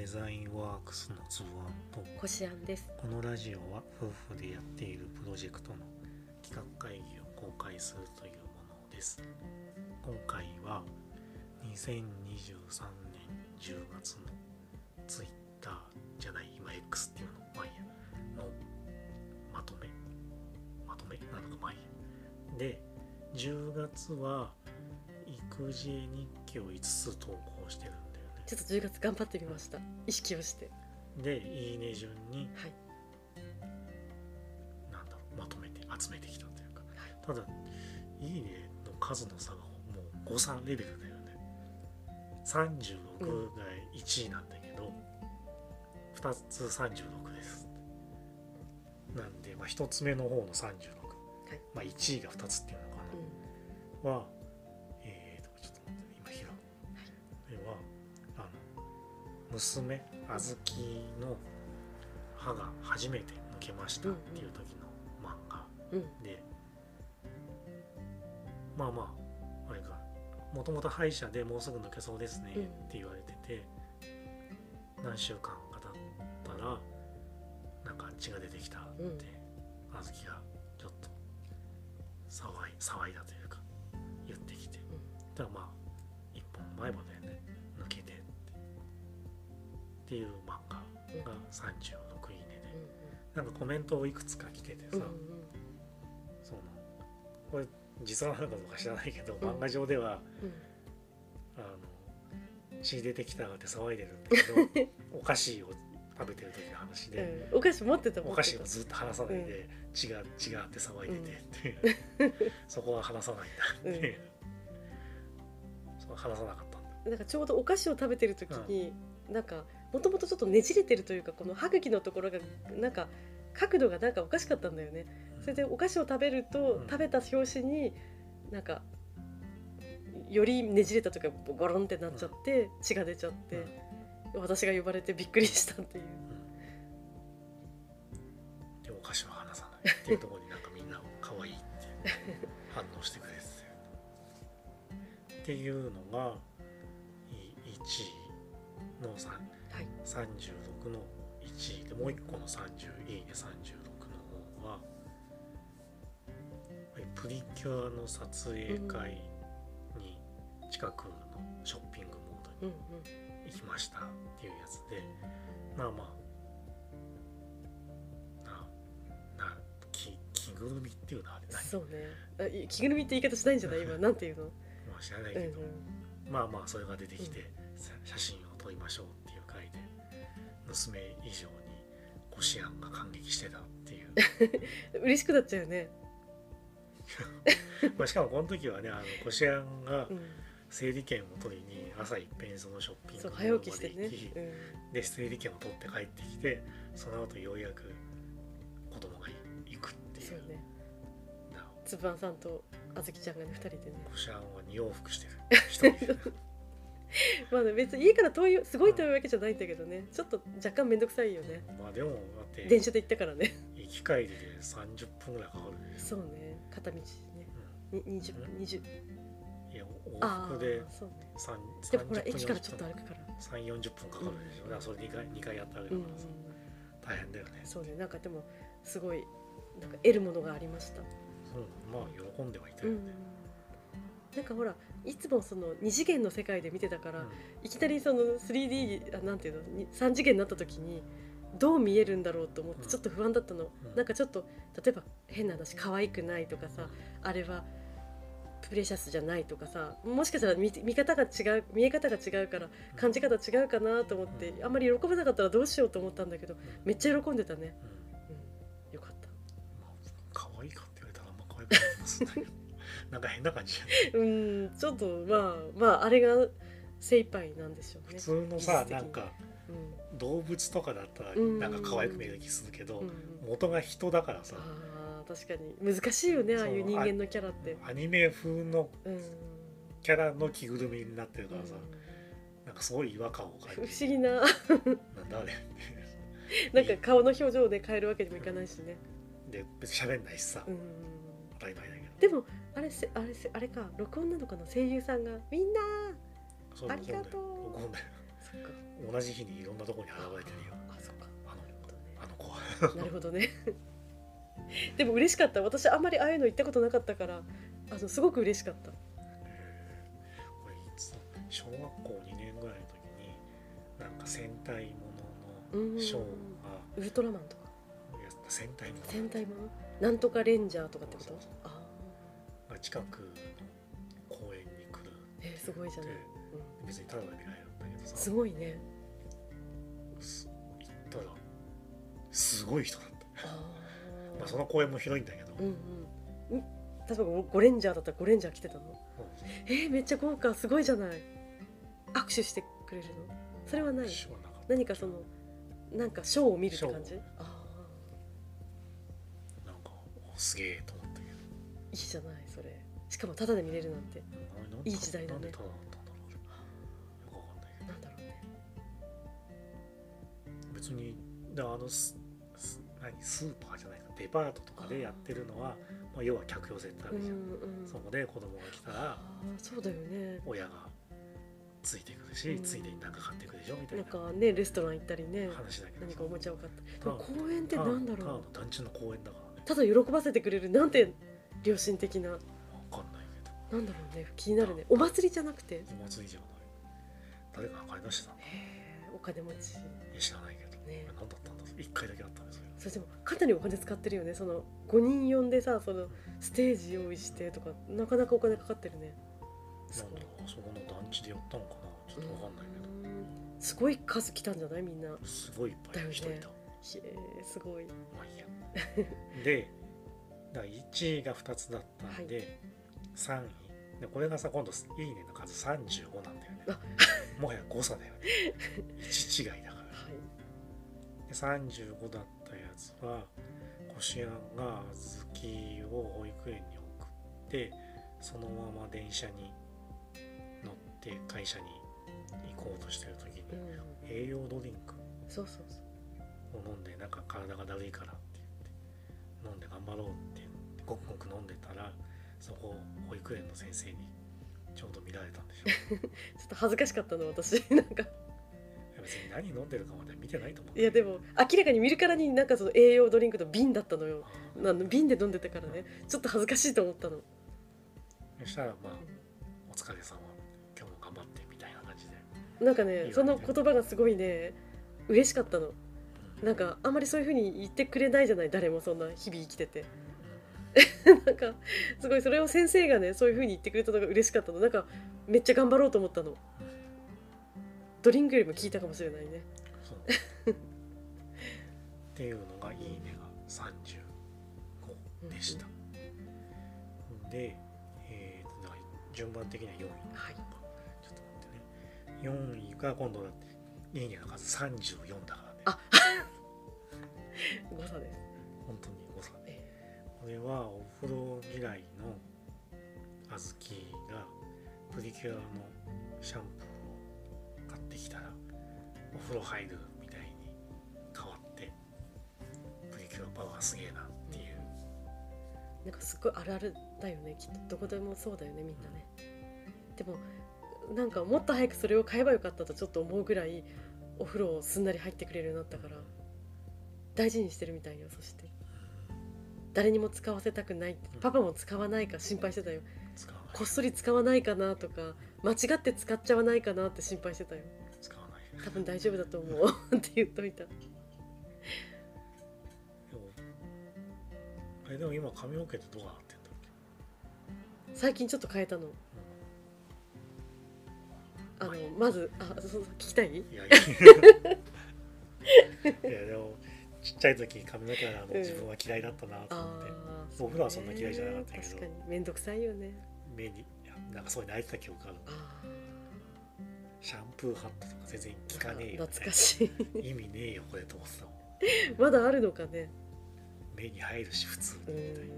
デザインワークスのつぶあんとこしあんです。このラジオは夫婦でやっているプロジェクトの企画会議を公開するというものです。今回は2023年10月のツイッターじゃない今 X っていうのまあいいやのまとめまとめなのかまあいいやで10月は育児日記を5つ投稿してるんちょっと10月頑張ってみました。意識をして。でいいね順に。はい。なんだろうまとめて集めてきたというか。ただいいねの数の差がもう誤差レベルだよね。36が1位なんだけど、2つ36です。なんで、まあ、1つ目の方の36、まあ、1位が2つっていうのかうな、は娘あずきの歯が初めて抜けましたっていう時の漫画んうん。で。まあまああれかもともと歯医者でもうすぐ抜けそうですねうん。って言われてて、何週間か経ったらなんか血が出てきたって、うん。あずきがちょっと騒い騒いだというか言ってきて。だからまあ一本前歯だよね。抜けてってっていう漫画が36いいねで、なんかコメントをいくつか来ててさ、うんうんその。これ実話なのかどうか知らないけど、ん。漫画上ではうん。あの血出てきたって騒いでるんだけど お菓子を食べてる時の話で、うん。お菓子持ってたお菓子をずっと離さないで、血が血があって騒いでてっていう、そこは離さないんだって。いう、そう離さなかったんだ。なんかちょうどお菓子を食べてる時に、なんかもともとちょっとねじれてるというかこの歯茎のところがなんか角度がなんかおかしかったんだよね。それでお菓子を食べると、うん。食べた拍子になんかよりねじれたとかゴロンってなっちゃって、血が出ちゃって、私が呼ばれてびっくりしたっていう。うん。でお菓子は離さないっていうところになんかみんな可愛いって反応してくれっていうのが1位のさはい。36の1位でもう一個の30いいね36の方はプリキュアの撮影会に近くのショッピングモードにうんうん。行きましたっていうやつでまあまあななき着ぐるみっていうのはあれ何そうね。あい着ぐるみって言い方しないんじゃない？今なんていうの、まあ知らないうんうけど、ん、まあまあそれが出てきて、さ写真を撮りましょう娘以上にコシアンが感激してたっていう。嬉しくなっちゃうよね、まあしかもこの時はねあのコシアンがうん、整理券を取りに朝いっぺんそのショッピングモ早起きしてね。ードまで行き、うん。で整理券を取って帰ってきてその後ようやく子供が行くっていう。そうね。なつぶあんさんとあずきちゃんがね2人でね。コシアンは2往復してる。一人。でまあね別に家から遠いすごい遠いわけじゃないんだけどね。ちょっと若干面倒くさいよね。まあでもだって電車で行ったからね。行き帰りで30分ぐらいかかるそうね。片道ね。うに20分20ん。いや往あ復であそうね。3でもほら30分駅からちょっと歩くから。3 4 0分かかるでしょ、うん。だからそれ2回二回やったわけうんうんだからさ、大変だよね。そうね。なんかでもすごいなんか得るものがありました。うん。まあ喜んではいたようんね、なんかほらいつもその2次元の世界で見てたから、うん。いきなりその 3D あなんていうのに3次元になった時にどう見えるんだろうと思ってうん。ちょっと不安だったの、うん。なんかちょっと例えば変な話可愛くないとかさあれはプレシャスじゃないとかさもしかしたら見見方が違う見え方が違うから感じ方違うかなと思って、あんまり喜べなかったらどうしようと思ったんだけどめっちゃ喜んでたね、うん。うん、よかった。まあ可愛いかって言われたらあんま可愛くない気がするんだけどなんか変な感じうんちょっとまあまああれが精一杯なんでしょうね。普通のさなんかうん。動物とかだったらうん。なんか可愛く見える気するけど、うん。うん元が人だからさ。確かに。難しいよねああいう人間のキャラって。アニメ風のうん。キャラの着ぐるみになってるからさ、なんかすごい違和感を感不じ思議な。なんだあれ。なんか顔の表情で変えるわけにもいかないしね、で別に喋んないしさ、うん、当たり前だけど。でもあれせあれせあれか録音なのかな声優さんが。みんなありがとう。録音だよ。同じ日にいろんなところに現れてるよ。あそっか。あのあの子は。なるほどね。でも嬉しかった。私あんまりああいうの行ったことなかったからあのすごく嬉しかった。俺いつだ小学校2年ぐらいの時になんか戦隊もうん。ののショーが。ウルトラマンとか戦隊も。の戦隊も？のなんとかレンジャーとかってこと？あ。が近くの公園に来る。ーえーすごいじゃない、でう別にただで見られるんだけどん、さ。すごいね。す行ったらすごい人だった。あー。まあその公園も広いんだけど、うんうん。うん例えばゴレンジャーだったらゴレンジャー来てたの？そうえー、めっちゃ豪華すごいじゃない？握手してくれるの？それはない？何かそのなんかショーを見るって感じ？あすげえと思ったけど。あいいじゃないそれ。しかもタダで見れるなんて。んいい時代だね。なんでただだったんだろう。よくわかんないけど。なんだろうね。別にだあのスス何スーパーじゃないか。デパートとかでやってるのはまあ、要は客寄せってあうんるじゃん、うんそこで子供が来たらああそうだよね。親がついてくるし、うん。ついでに何か買ってくるでしょみたいな。んなかねレストラン行ったりね。話だけど何かおもちゃを買った。で公園ってなんだろう。ただの団地の公園だかただ喜ばせてくれるなんて良心的な。わかんないけど。なんだろうね気になるね。お祭りじゃなくて？へお祭りじゃない。誰かが買い出してた？のえお金持ち。いや知らないけど、ね。何だったんだ？一回だけあったんですよそれでもかなりお金使ってるよね。その5人呼んでさそのステージ用意してとかなかなかお金かかってるね。すごいなんだあそこの団地でやったのかな？ちょっとわかんないけど、うん。すごい数来たんじゃない？みんな。へすごいいっぱい人いた、だよえすごい。まあいいや。でだから1位が2つだったんで、3位。でこれがさ今度「いいね」の数35なんだよね。あ。もはや誤差だよね。1違いだから。はい。で35だったやつはこしあんが小豆を保育園に送ってそのまま電車に乗って会社に行こうとしてる時にうん。栄養ドリンク。そうそうそう。を飲んでなんか体がだるいからって言って飲んで頑張ろうってごくごく飲んでたらそこ保育園の先生にちょうど見られたんでしょう。ちょっと恥ずかしかったの私なんか。別に何飲んでるかまで見てないと思う。いやでも明らかに見るからになんかその栄養ドリンクの瓶だったのよ。ああ。の瓶で飲んでたからね。ちょっと恥ずかしいと思ったの。ーそしたらまあお疲れ様。今日も頑張ってみたいな感じで。なんかねその言葉がすごいね嬉しかったのなんかあんまりそういう風に言ってくれないじゃない誰もそんな日々生きてて。なんかすごいそれを先生がねそういう風に言ってくれたのが嬉しかったの。なんかめっちゃ頑張ろうと思ったの。ドリンクよりも効いたかもしれないね。っていうのが「いいね」が35でした、で、えーとだから順番的には4位。はい。ちょっと待ってね。4位が今度だって「いいね」の数34だからね。あ誤差です。本当に誤差。えこれはお風呂嫌いの小豆がプリキュアのシャンプーを買ってきたらお風呂入るみたいに変わってプリキュアパワーすげえなっていう。ーなんかすごいあるあるだよね。きっとどこでもそうだよねみんなね。でもなんかもっと早くそれを買えばよかったとちょっと思うぐらいお風呂をすんなり入ってくれるようになったから大事にしてるみたいよそして。誰にも使わせたくない。パパも使わないか心配してたよ。こっそり使わないかなとか間違って使っちゃわないかなって心配してたよ。使わない。多分大丈夫だと思う。って言っといた。えでも今髪の毛ってどうなってんだっけ？最近ちょっと変えたの。あのまずあそうそう聞きたい？いやいや。いやでもちっちゃい時髪の毛のうん。自分は嫌いだったなとあ思って、あお風呂はそんな嫌いじゃなかったけど。確かに面倒くさいよね。目になんかそういうの泣いてた記憶あるあシャンプーハットとか全然効かねえよ懐かしい。意味ねえよこれと思ってたもん。まだあるのかね。目に入るし普通みたいん。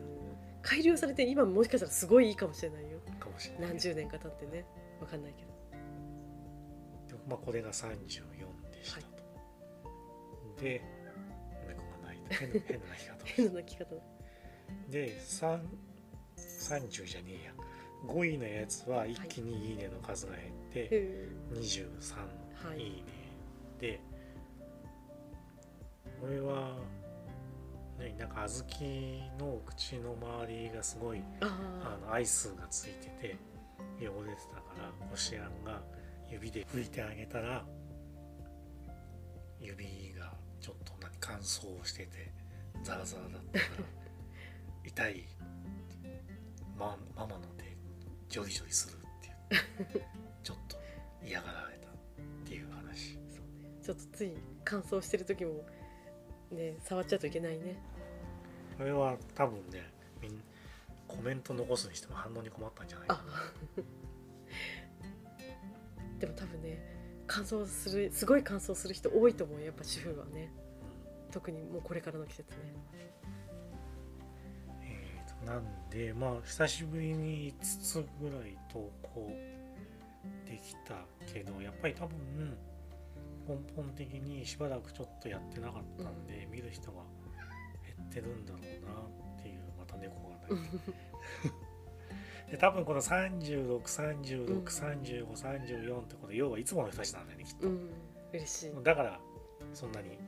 改良されて今もしかしたらすごいいいかもしれないよ。なかもしれない。何十年か経ってね。わかんないけど。まあこれが34でしたと、で猫が泣い。た変な変な泣き方変な泣き方。てで3 30じゃねえや。5位のやつは一気にいいねの数が減ってへ23はい。いいね。でこれはねなんか小豆の口の周りがすごいああのアイスがついてて汚れてたからこしあんが指で拭いてあげたら指がちょっと何乾燥しててザラザラだったから 痛いまママの手ジョリジョリするって言ってちょっと嫌がられたっていう話。あそうね。ちょっとつい乾燥してる時もね触っちゃうといけないね。これは多分ねみんコメント残すにしても反応に困ったんじゃないかあ。でも多分ね乾燥するすごい乾燥する人多いと思うよやっぱ主婦はね特にもうこれからの季節ね。えーとなんでまあ久しぶりに5つぐらい投稿できたけどやっぱり多分根本的にしばらくちょっとやってなかったんで、見る人が減ってるんだろうなっていうまた猫が鳴いてで多分この36363534ってこと要はいつもの人たちなんだよねきっと、うん。嬉しい。だからそんなに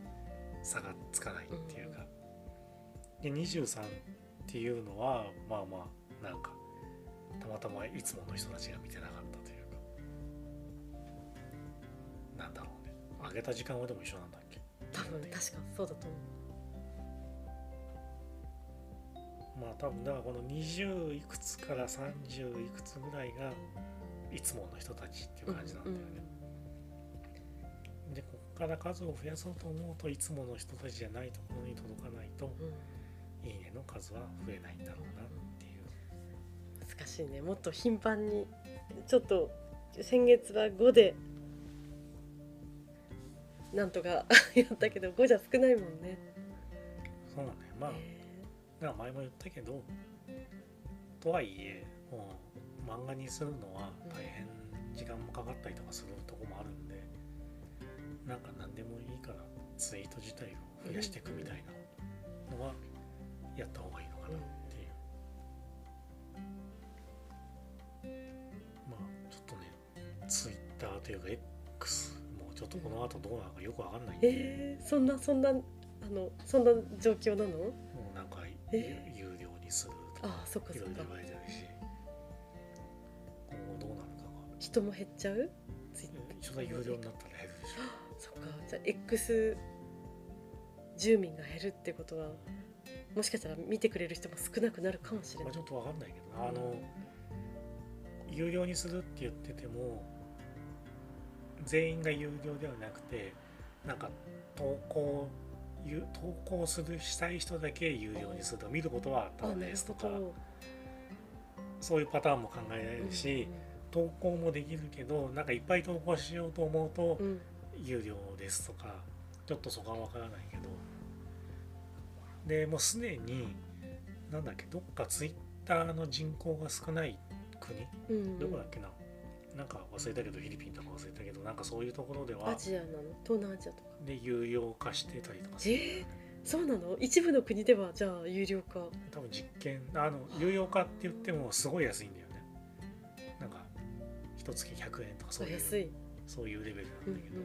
差がつかないっていうか、で23っていうのはまあまあなんかたまたまいつもの人たちが見てなかったというか。なんだろうね。上げた時間はでも一緒なんだっけ？多分確かそうだと思まあ多分だからこの20いくつから30いくつぐらいがいつもの人たちっていう感じなんだよね、でここから数を増やそうと思うといつもの人たちじゃないところに届かないとう、うん、いいねの数は増えないんだろうなっていう。難しいね。もっと頻繁にちょっと先月は5でなんとかやったけど5じゃ少ないもんね、そうなんだよ。まあえ。だから前も言ったけどとはいえもう漫画にするのは大変時間もかかったりとかするとこもあるんでなんか何でもいいからツイート自体を増やしていくみたいなのはやった方がいいのかなっていう、まあちょっとねツイッターというか X もちょっとこの後どうなのかよくわかんないんで、えーそんなそんなあのそんな状況なの？もうなんかえ有有料にするとかああそっかいろいろ言われてるし。今後どうなるかが。人も減っちゃう？ツイッ一緒だ有料になったら減るでしょ そっか。じゃあ X 住民が減るってことはもしかしたら見てくれる人も少なくなるかもしれない。まあ、ちょっとわかんないけどな。あの有料にするって言ってても全員が有料ではなくてなんか投稿ゆ投稿するしたい人だけ有料にすると見ることはただあなるですとかそういうパターンも考えられるし、投稿もできるけどなんかいっぱい投稿しようと思うとうんうん有料ですとかちょっとそこはわからないけど。でもうすでになんだっけどっかツイッターの人口が少ない国？うん。うんどこだっけな？なんか忘れたけどフィリピンとか忘れたけどなんかそういうところではアジアなの東南アジアとか。で有料化してたりとかする。え？ー、そうなの？一部の国ではじゃあ有料化。多分実験あの有料化って言ってもすごい安いんだよね。なんか一月100円とかそういう安い、そういうレベルなうんんだけど、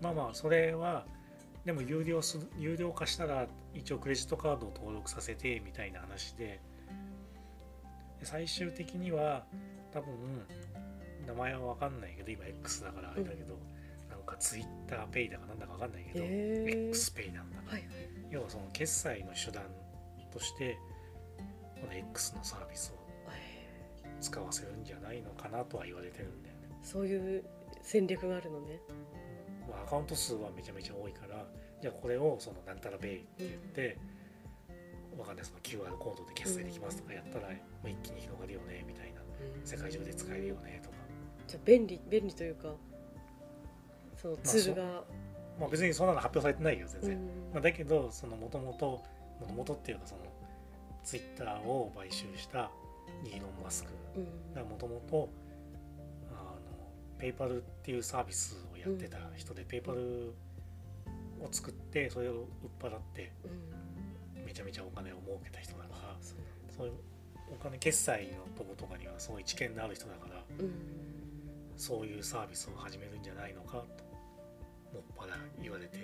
まあまあそれはでも有料する有料化したら一応クレジットカードを登録させてみたいな話でで最終的には多分名前は分かんないけど今 X だからあれだけど、なんか TwitterPay だかなんだか分かんないけど、へー。XPay なんだな、はいはい。要はその決済の手段としてこの X のサービスをえ使わせるんじゃないのかなとは言われてるんだよね。ーそういう戦略があるのねまあ、アカウント数はめちゃめちゃ多いからじゃあこれをそのなんたらベイって言って、わかんないその QR コードで決済できますとかやったら、もう一気に広がるよねみたいな世界中で使えるよねとか、じゃあ便利便利というかそのツールが、まあ、別にそんなの発表されてないよ全然、うんまあ、だけどそのもともともともとっていうかそのツイッターを買収したイーロン・マスクうんがもともとペイパルっていうサービスをやってた人で、ペイパルを作ってそれを売っ払ってうん。めちゃめちゃお金を儲けた人だからそういうお金決済のとことかにはすごい知見のある人だからうん。そういうサービスを始めるんじゃないのかともっぱら言われて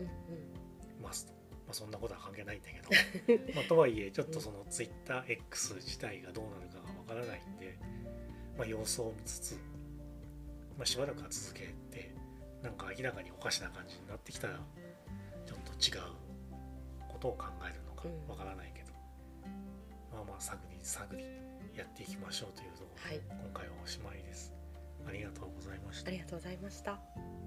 うんますと、まあ、そんなことは関係ないんだけど。まあとはいえちょっとその TwitterX 自体がどうなるかがわからないんで、まあ、様子を見つつ、まあ、しばらくは続けてなんか明らかにおかしな感じになってきたらちょっと違うことを考えるのかうんわからないけど、まあまあ探り探りやっていきましょうというところで、はい今回はおしまいです。ありがとうございましたあ。りがとうございました。